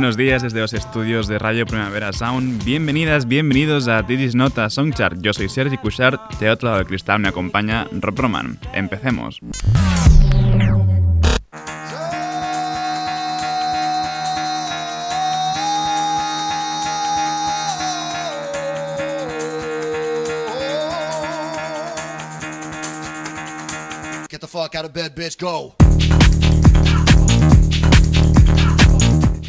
buenos días desde los estudios de Radio Primavera Sound. Bienvenidas, bienvenidos a This Nota Songchart. Yo soy Sergi Cushart, de otro lado del cristal me acompaña Rob Roman. Empecemos. Get the fuck out of bed, bitch, go!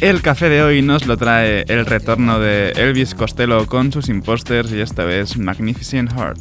El café de hoy nos lo trae el retorno de Elvis Costello con sus imposters y esta vez Magnificent Heart.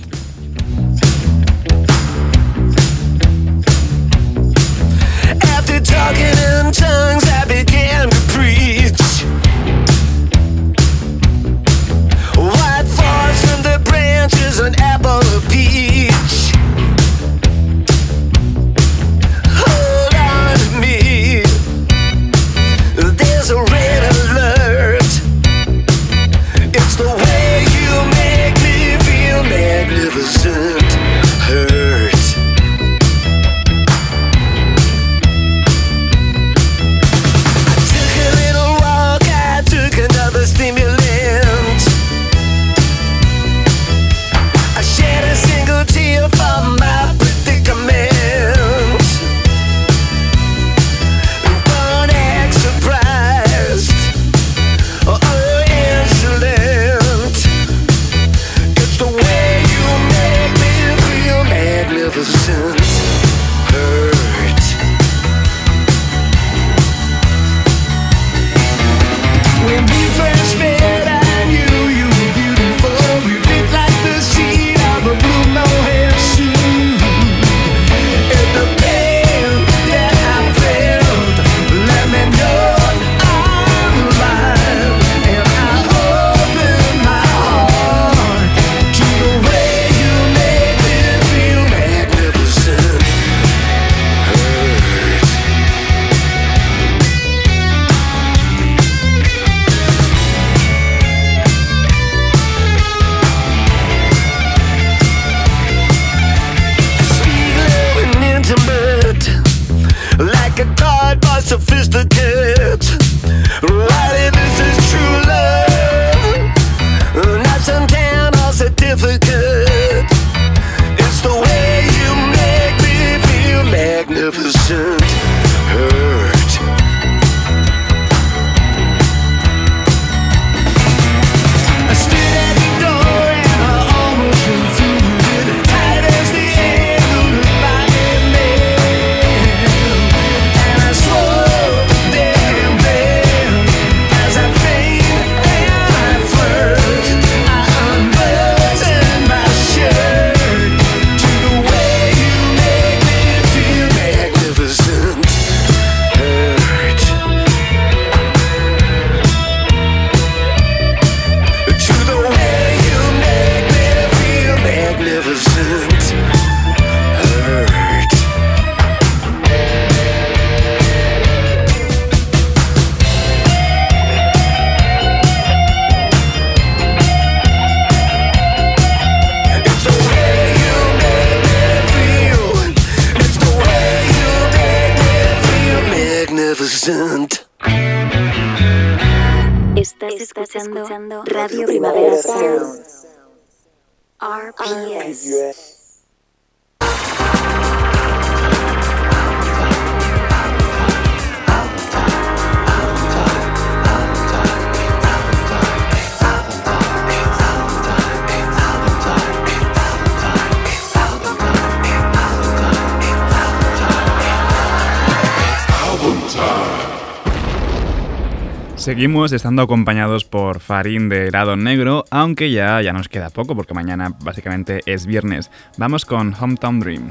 Seguimos estando acompañados por Farín de Helado Negro, aunque ya, ya nos queda poco porque mañana básicamente es viernes. Vamos con Hometown Dream.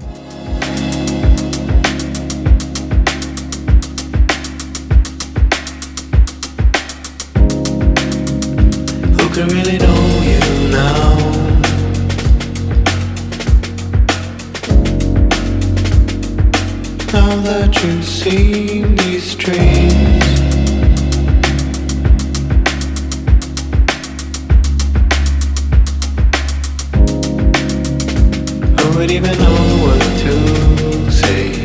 would even know what to say.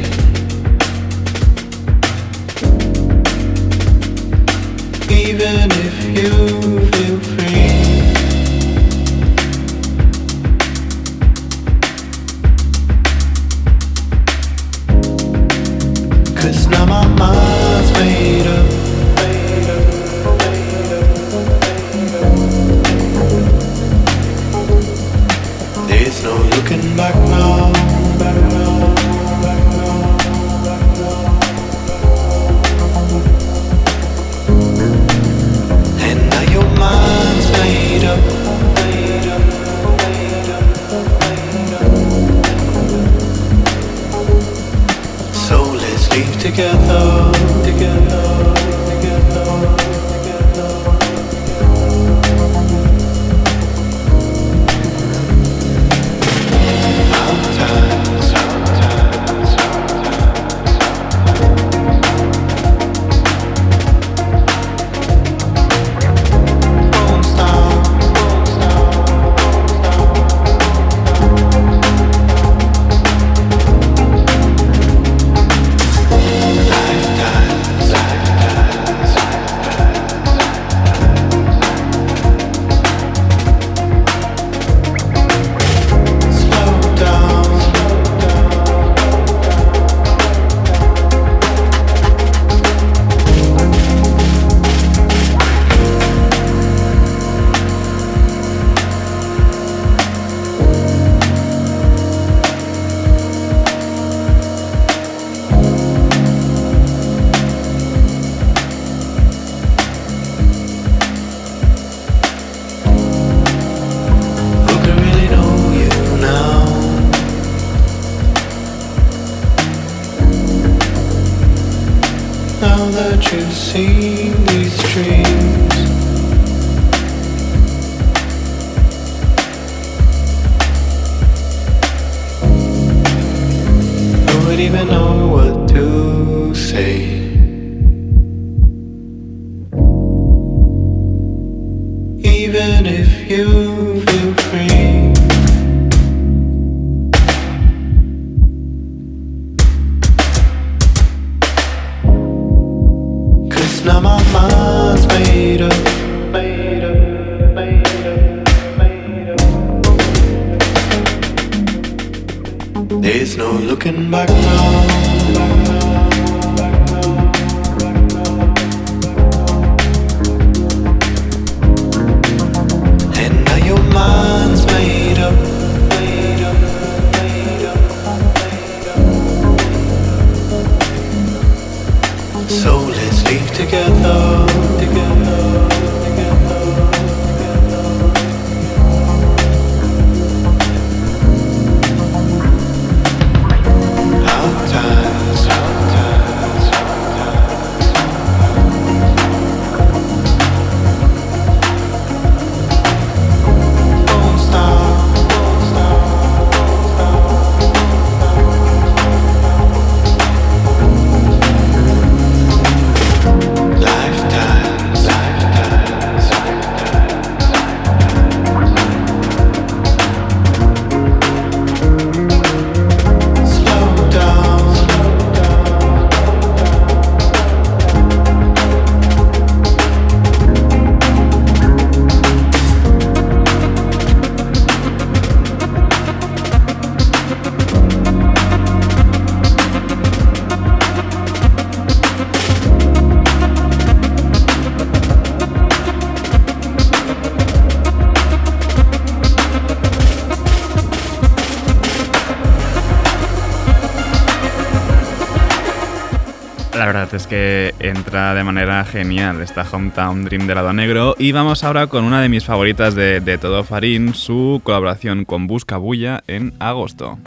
De manera genial esta Hometown Dream de lado negro. Y vamos ahora con una de mis favoritas de, de Todo Farín, su colaboración con Busca Bulla en agosto.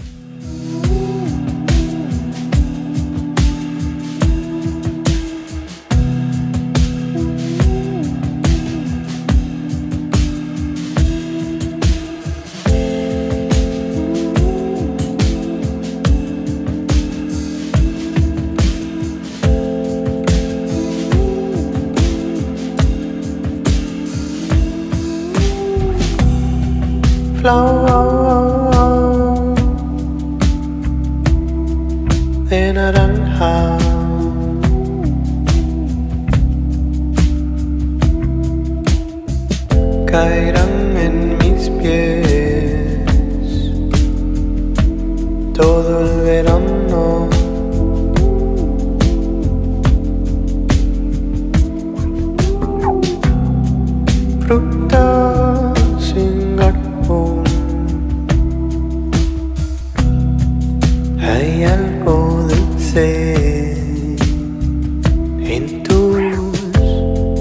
En tus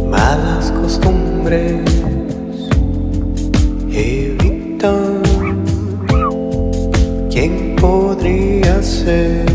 malas costumbres. Evita quién podría ser.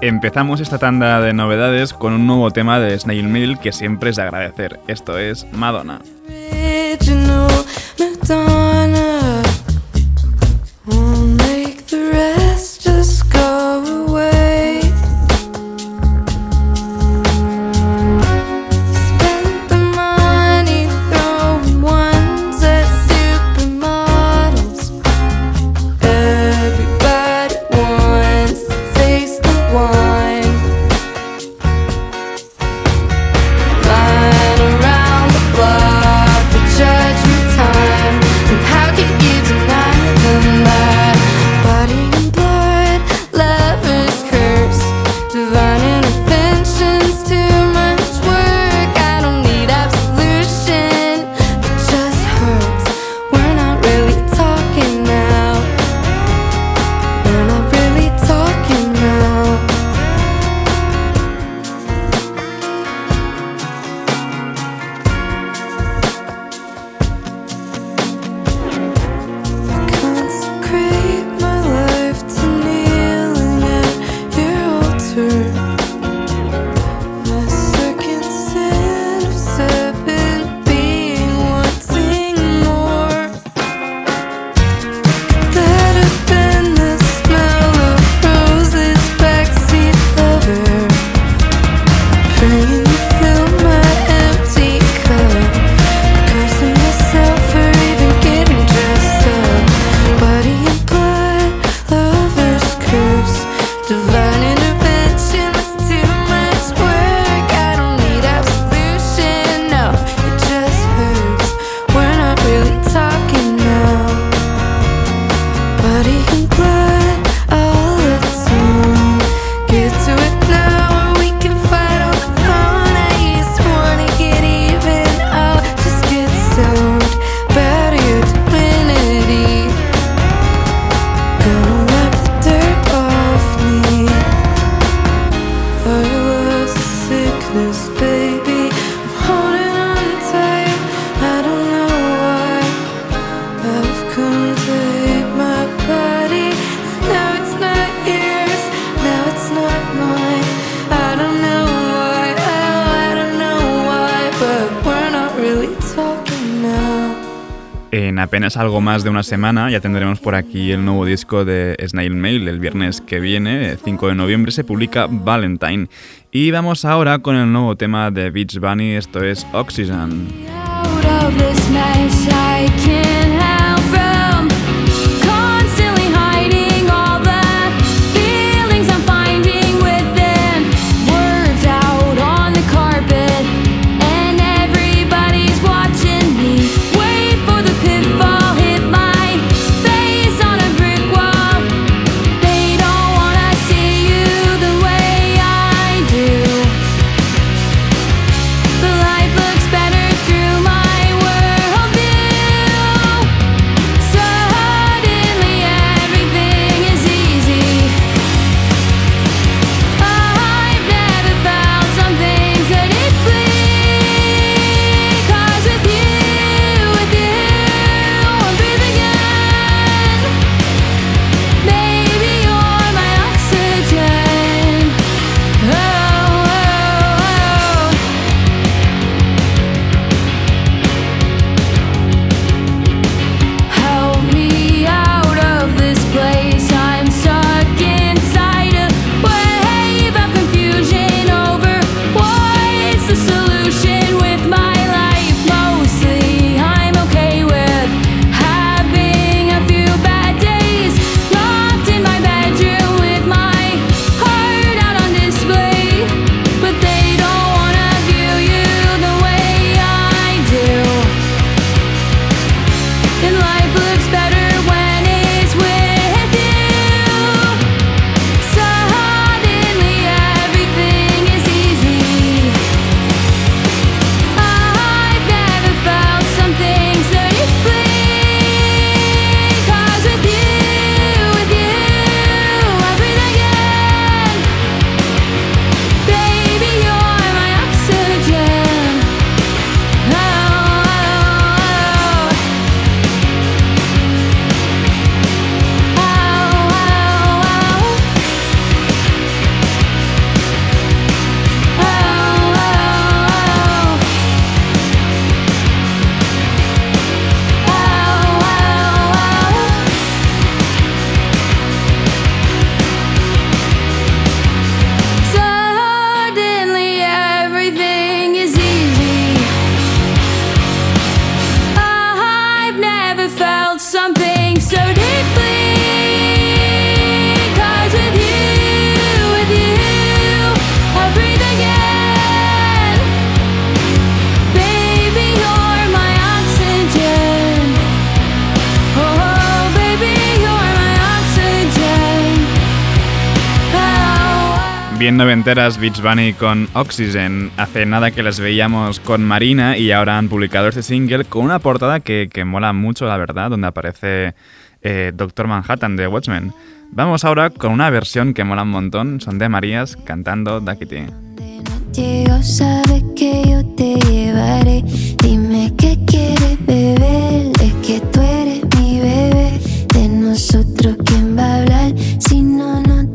Empezamos esta tanda de novedades con un nuevo tema de Snail Mill que siempre es de agradecer. Esto es Madonna. es algo más de una semana, ya tendremos por aquí el nuevo disco de Snail Mail. El viernes que viene, 5 de noviembre, se publica Valentine. Y vamos ahora con el nuevo tema de Beach Bunny, esto es Oxygen. Bien noventeras Beach Bunny con Oxygen. Hace nada que las veíamos con Marina y ahora han publicado este single con una portada que, que mola mucho, la verdad, donde aparece eh, Doctor Manhattan de Watchmen. Vamos ahora con una versión que mola un montón, son de Marías cantando Duckity. Llego, nosotros, ¿quién va a hablar? Si no nos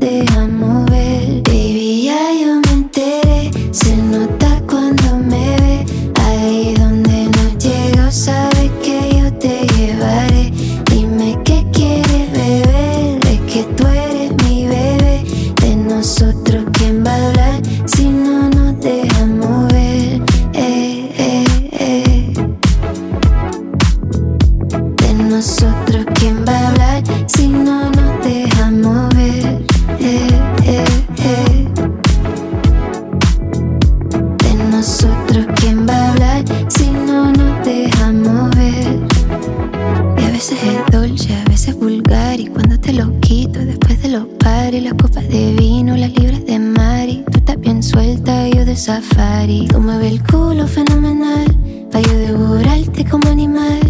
suelta, yo de safari. Tú mueves el culo fenomenal, pa' yo devorarte como animal.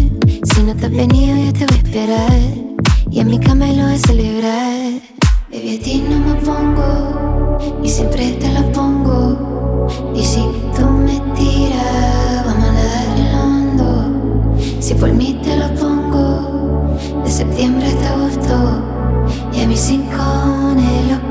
Si no te has venido, yo te voy a esperar. Y en mi cama lo voy a celebrar. Baby, a ti no me pongo, y siempre te la pongo. Y si tú me tiras, vamos a nadar en lo hondo. Si por mí te lo pongo, de septiembre hasta agosto. Y a mis cincones, lo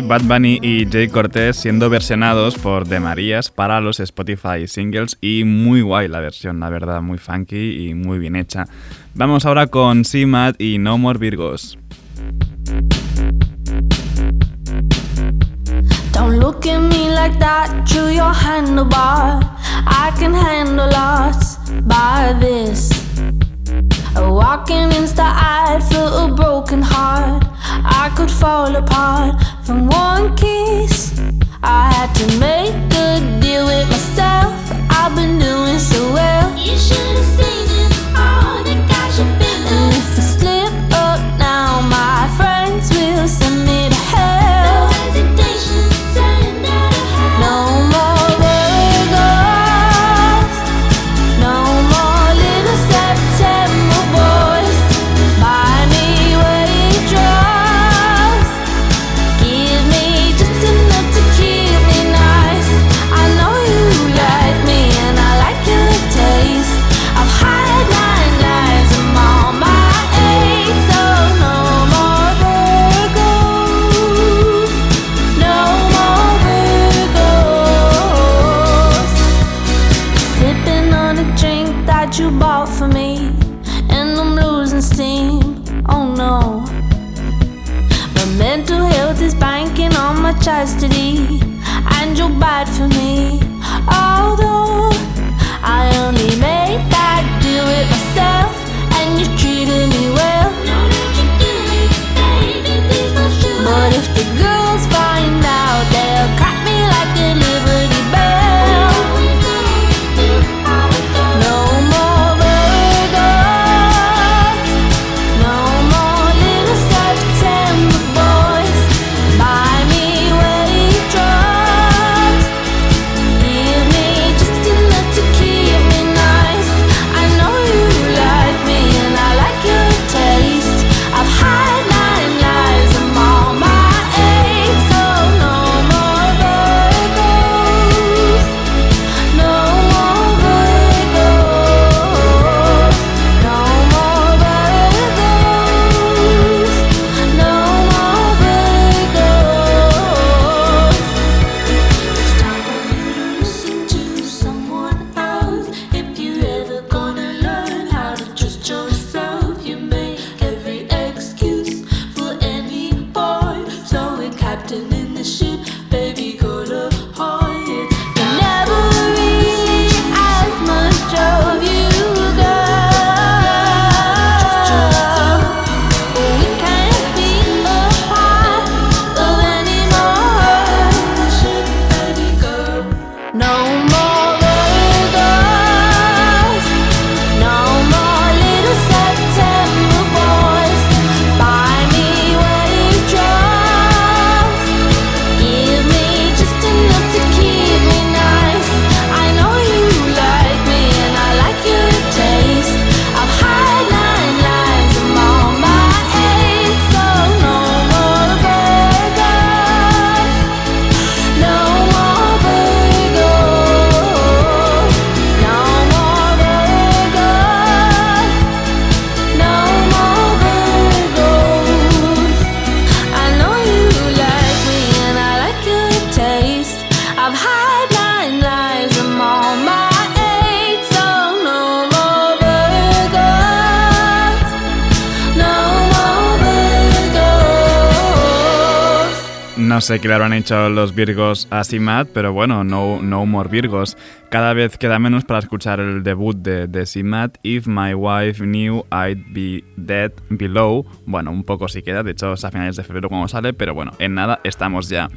Bad Bunny y Jay Cortez siendo versionados por The Marías para los Spotify singles y muy guay la versión, la verdad, muy funky y muy bien hecha. Vamos ahora con C-Mad y No More Virgos. Don't look at me like that, chew your handlebar. I can handle loss by this. Walking insta eyed, feel a broken heart. I could fall apart from one kiss. I had to make a deal with myself. I've been doing so well. You should have seen it. Oh, the guy should be And if I slip up now, my friends will send sé qué le habrán hecho los Virgos a Simat, pero bueno, no, no more Virgos. Cada vez queda menos para escuchar el debut de, de Simat, If My Wife Knew I'd Be Dead Below. Bueno, un poco sí queda, de hecho es a finales de febrero cuando sale, pero bueno, en nada estamos ya.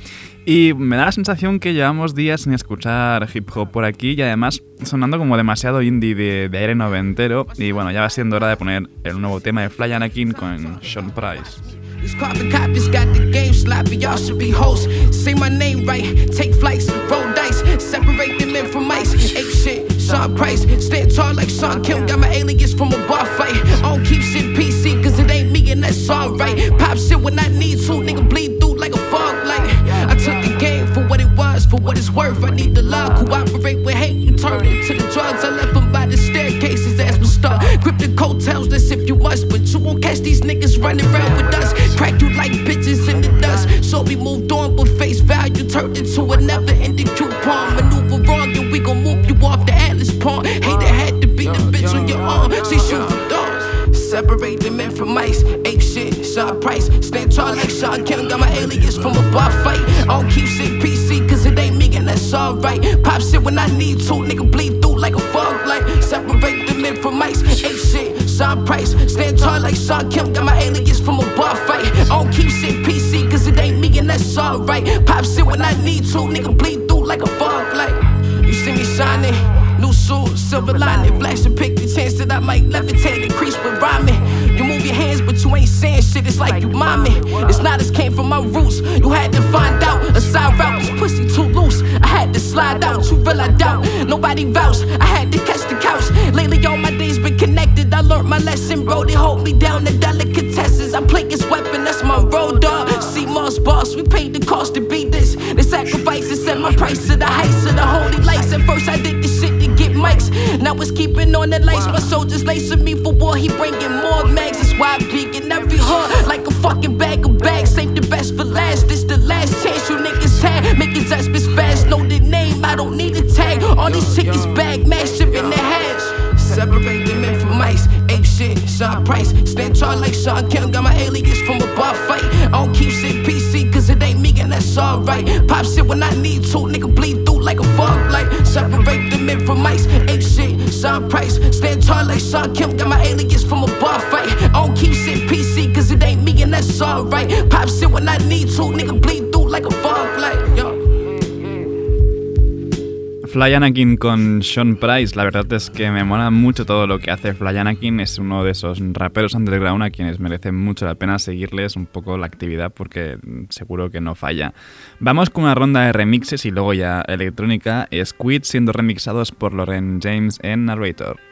Y me da la sensación que llevamos días sin escuchar hip hop por aquí y además sonando como demasiado indie de, de aire noventero. Y bueno, ya va siendo hora de poner el nuevo tema de Fly Anakin con Sean Price. These carbon copies got the game sloppy, y'all should be hosts. Say my name right, take flights, roll dice, separate the men from mice. Ape shit, Sean Price, stand tall like Sean Kim, got my alias from a bar fight. I don't keep shit PC, cause it ain't me and that's alright. Pop shit when I need to. Nigga bleed through like a fog light. Separate the men from mice. Ape shit, Sean Price. Stand tall like Sean Kim. Got my alias from a bar fight. I don't keep shit PC, cause it ain't me, and that's alright. Pop shit when I need to. Nigga Fly Anakin con Sean Price, la verdad es que me mola mucho todo lo que hace Fly Anakin, es uno de esos raperos underground a quienes merece mucho la pena seguirles un poco la actividad porque seguro que no falla. Vamos con una ronda de remixes y luego ya electrónica, Squid siendo remixados por Loren James en Narrator.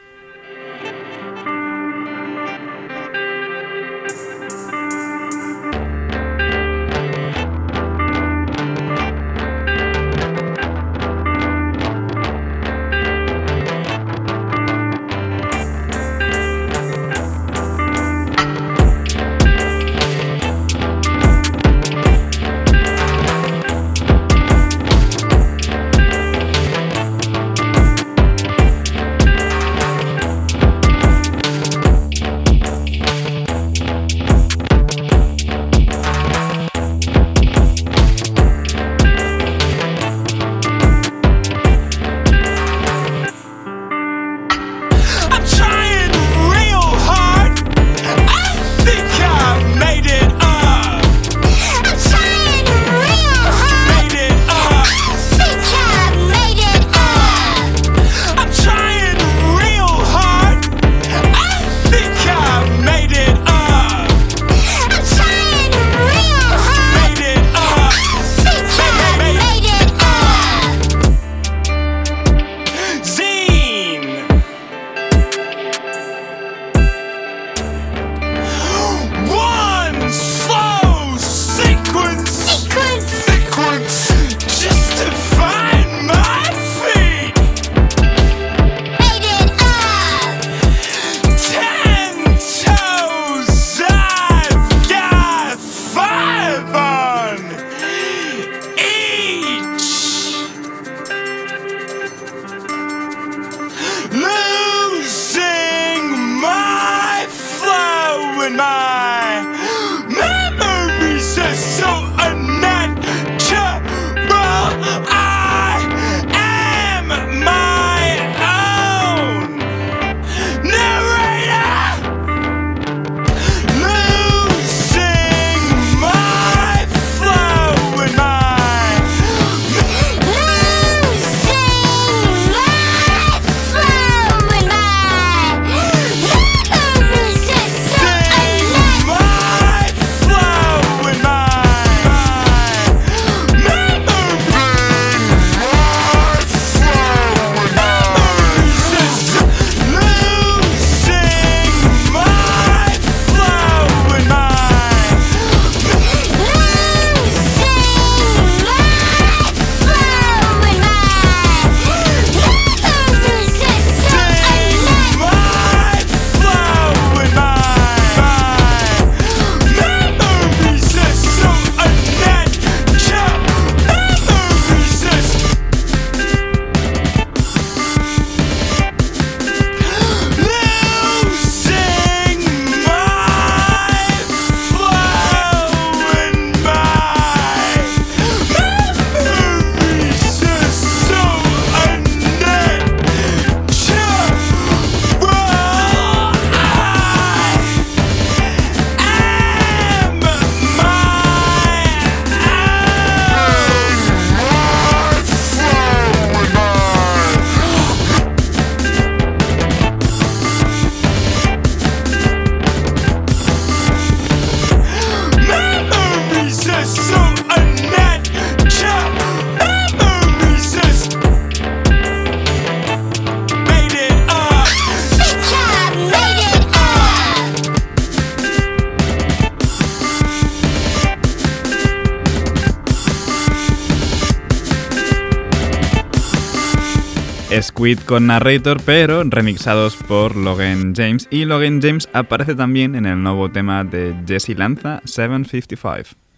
Squid con Narrator, pero remixados por Logan James. Y Logan James aparece también en el nuevo tema de Jesse Lanza, 755.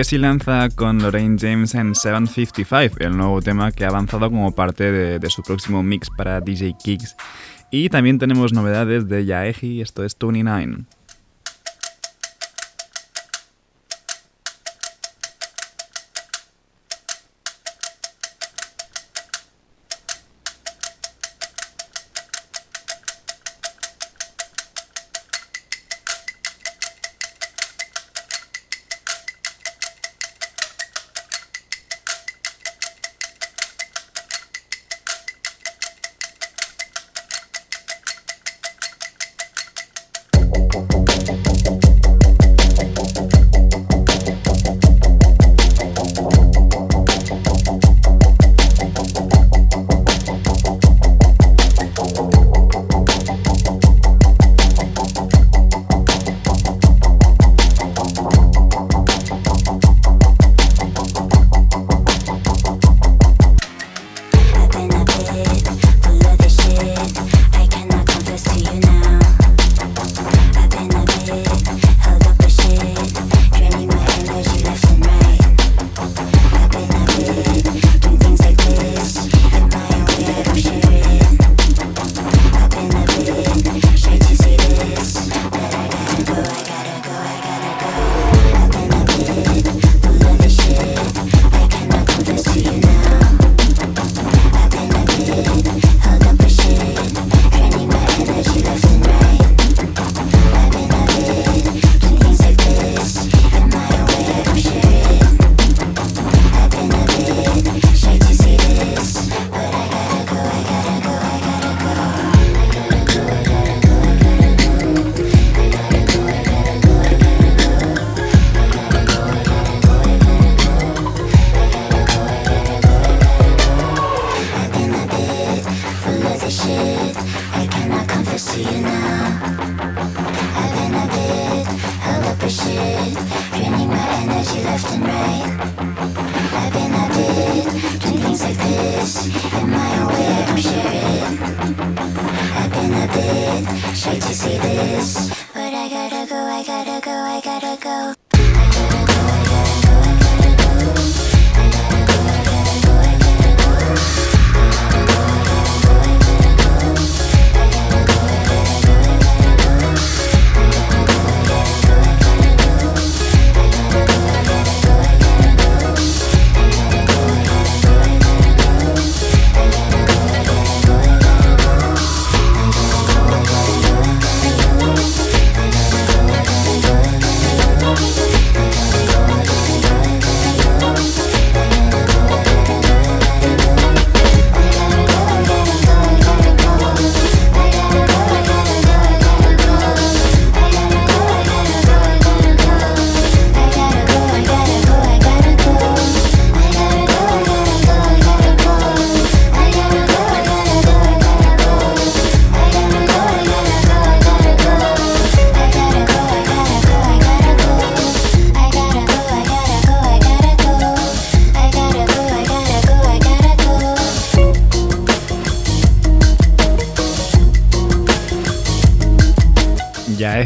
Jesse lanza con Lorraine James en 755, el nuevo tema que ha avanzado como parte de, su próximo mix para DJ Kicks. Y también tenemos novedades de Yaeji, esto es 29.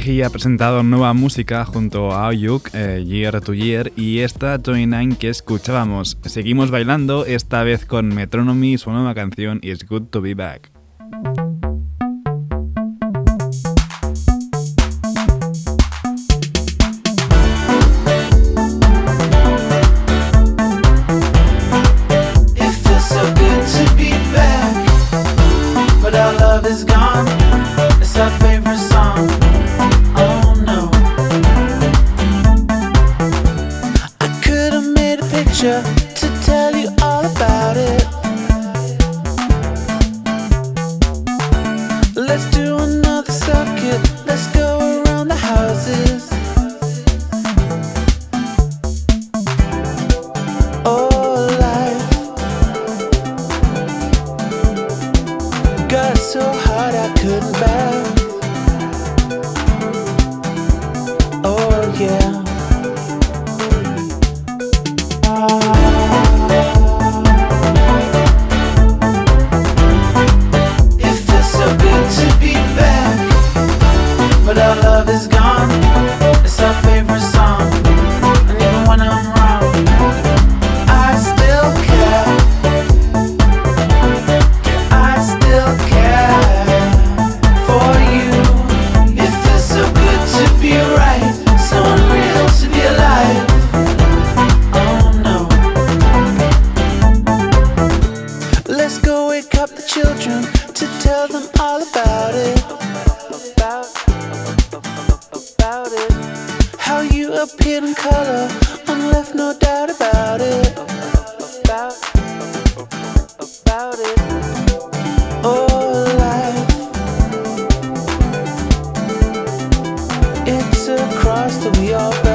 Ha presentado nueva música junto a Oyuk, eh, Year to Year y esta Toy Nine que escuchábamos. Seguimos bailando, esta vez con Metronomy, su nueva canción It's Good to Be Back. It's across that we all.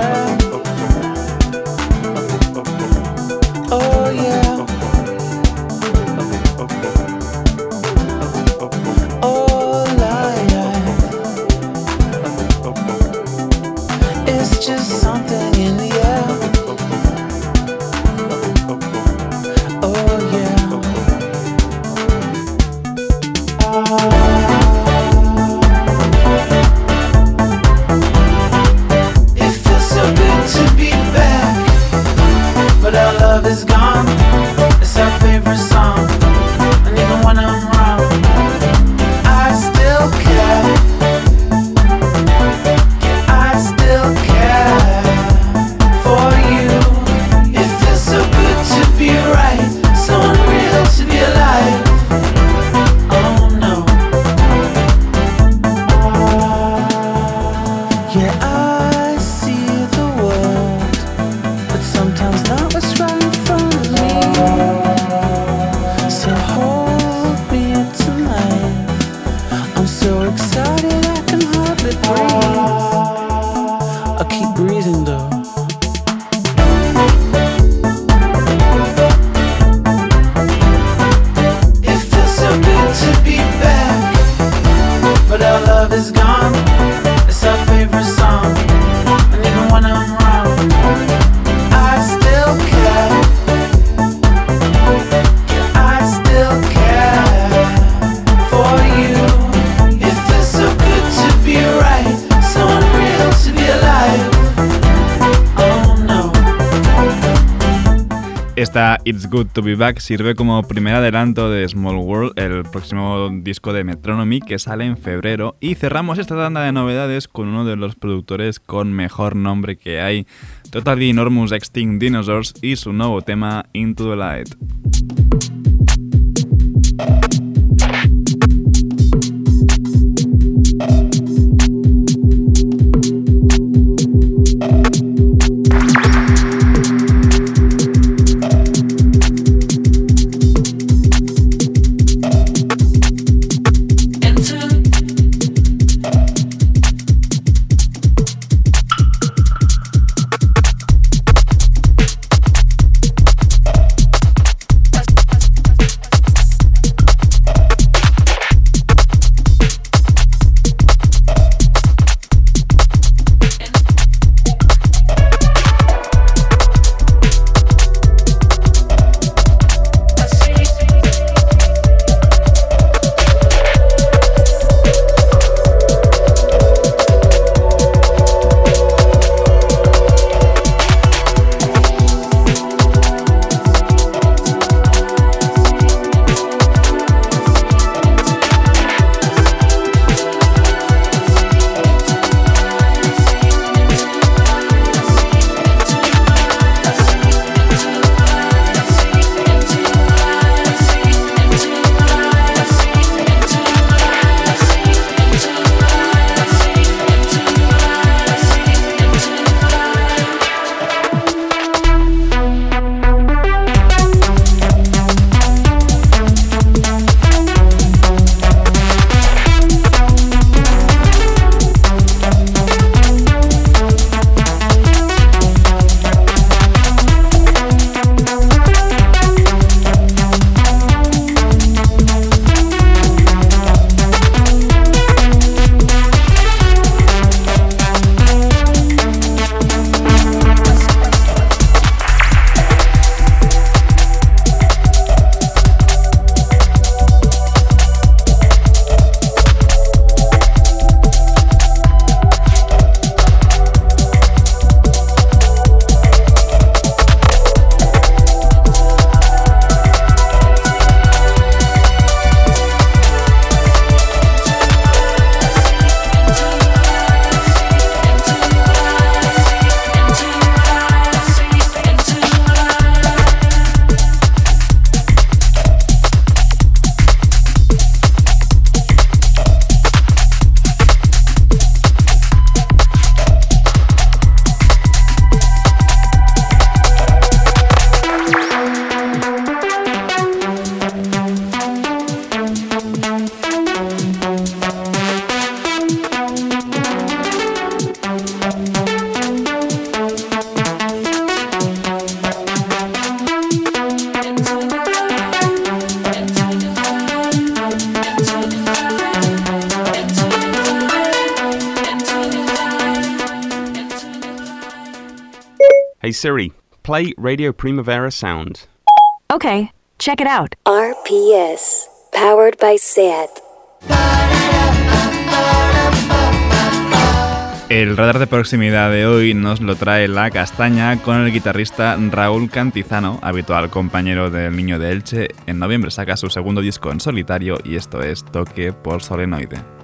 Esta It's Good to Be Back sirve como primer adelanto de Small World, el próximo disco de Metronomy que sale en febrero. Y cerramos esta tanda de novedades con uno de los productores con mejor nombre que hay, Totally Enormous Extinct Dinosaurs y su nuevo tema Into the Light. Siri, play Radio Primavera Sound. Okay, check it out. RPS, powered by SAT. El radar de proximidad de hoy nos lo trae la castaña con el guitarrista Raúl Cantizano, habitual compañero del Niño de Elche. En noviembre saca su segundo disco en solitario y esto es Toque por Solenoide.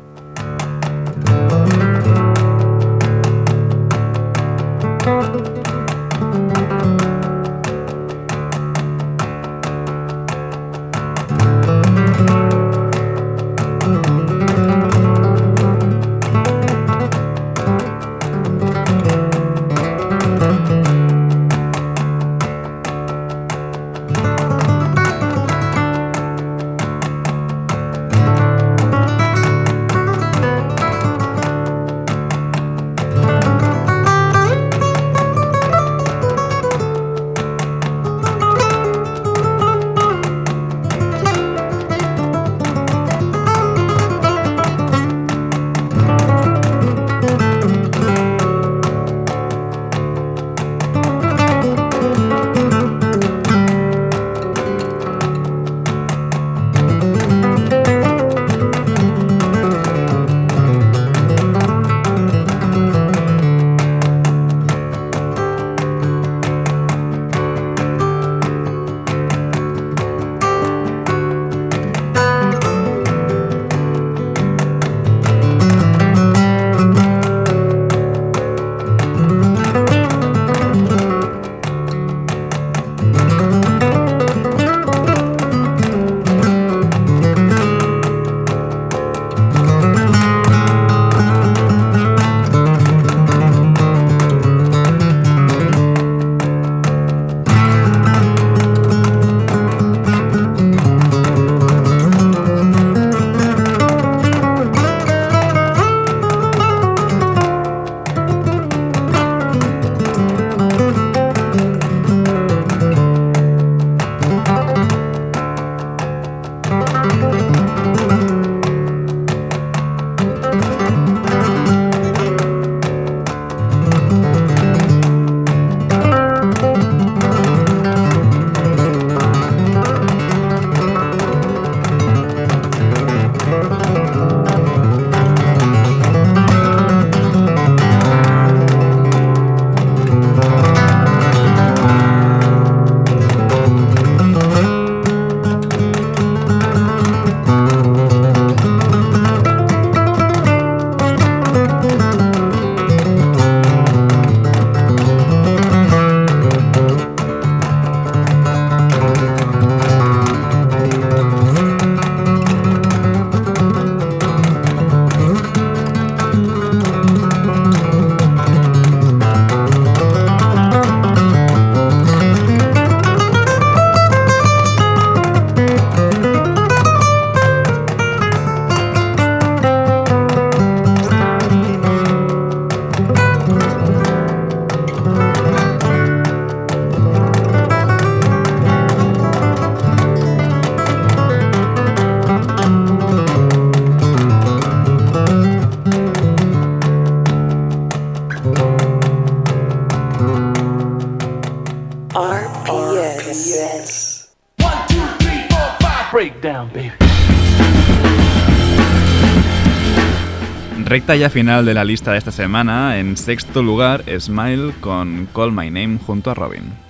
Quinta final de la lista de esta semana, en sexto lugar, Smile con Call My Name junto a Robin.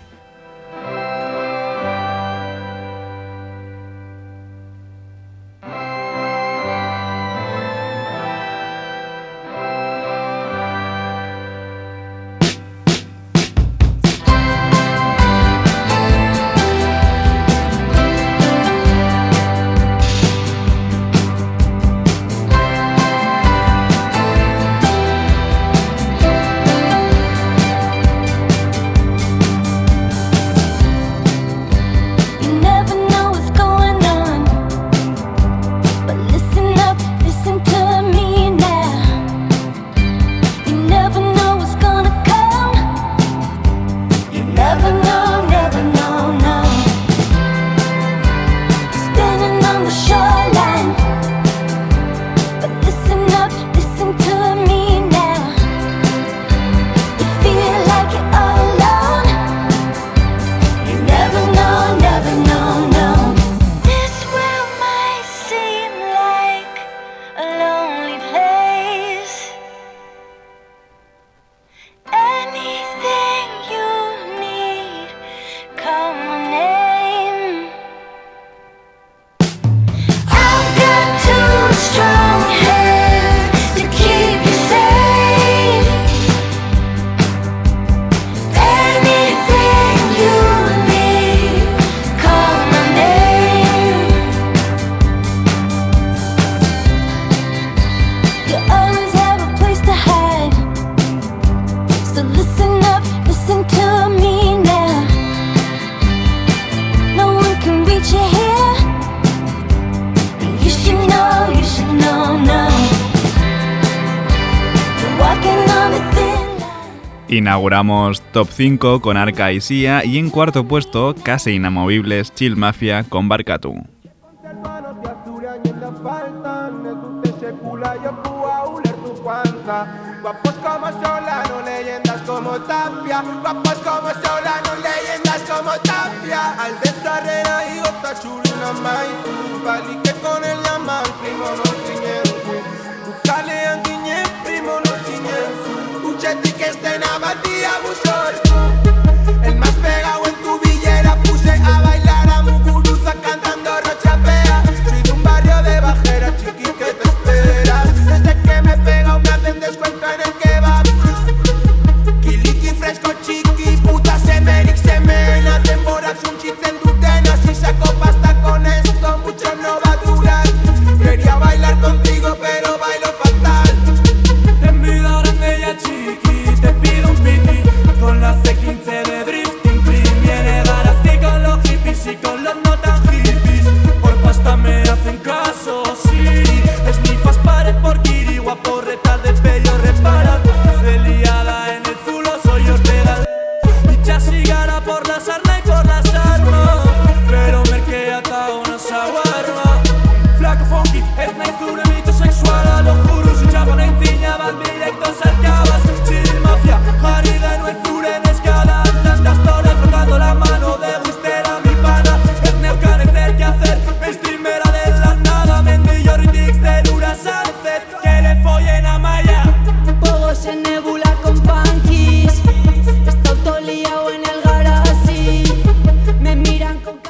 Inauguramos Top 5 con Arca y Sia y en cuarto puesto, casi inamovibles, Chill Mafia con Barcatu.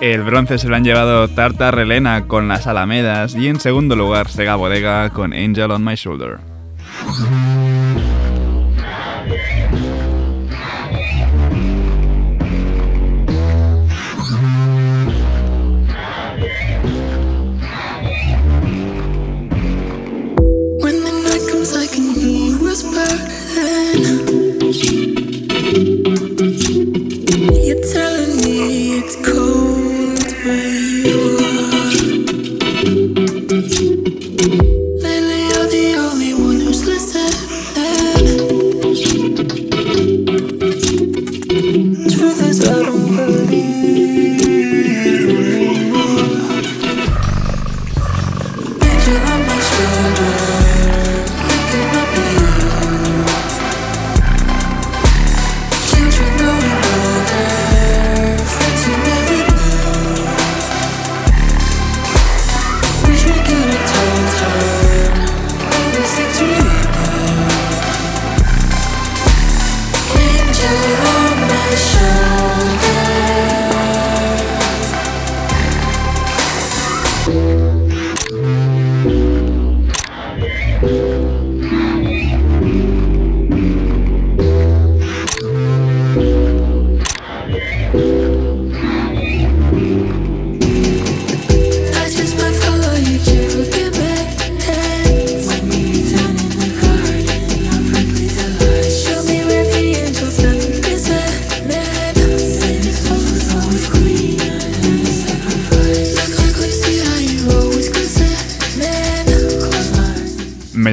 El bronce se lo han llevado Tartar Relena con Las Alamedas y en segundo lugar Sega Bodega con Angel on My Shoulder.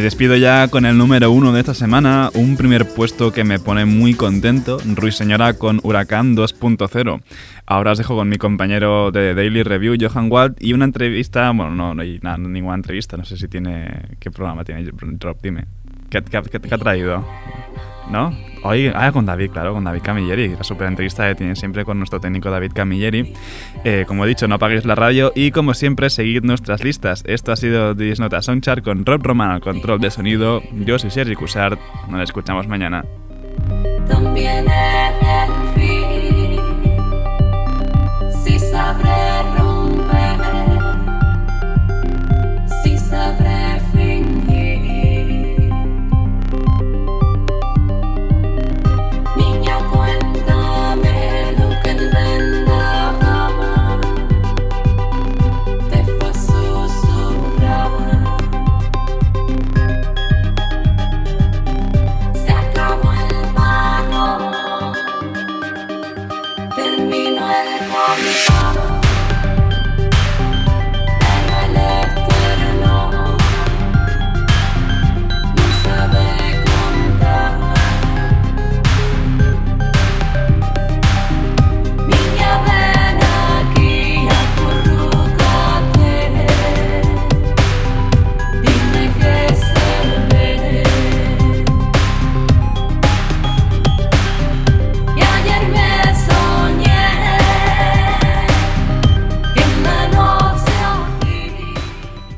Despido ya con el número uno de esta semana, un primer puesto que me pone muy contento, Ruiseñora con Huracán 2.0. Ahora os dejo con mi compañero de Daily Review, Johan Wald, y una entrevista, bueno, no, no hay nada, ninguna entrevista, no sé si tiene, ¿qué programa tiene Drop? Dime, ¿qué, qué- qué- qué ha traído? ¿No? Hoy, ah, con David, claro, con David Camilleri, la super entrevista que tiene siempre con nuestro técnico David Camilleri. Eh, como he dicho, no apaguéis la radio y como siempre, seguid nuestras listas. Esto ha sido This Nota Songchart con Rob Roman al control de sonido. Yo soy Sergi Cushart, nos escuchamos mañana.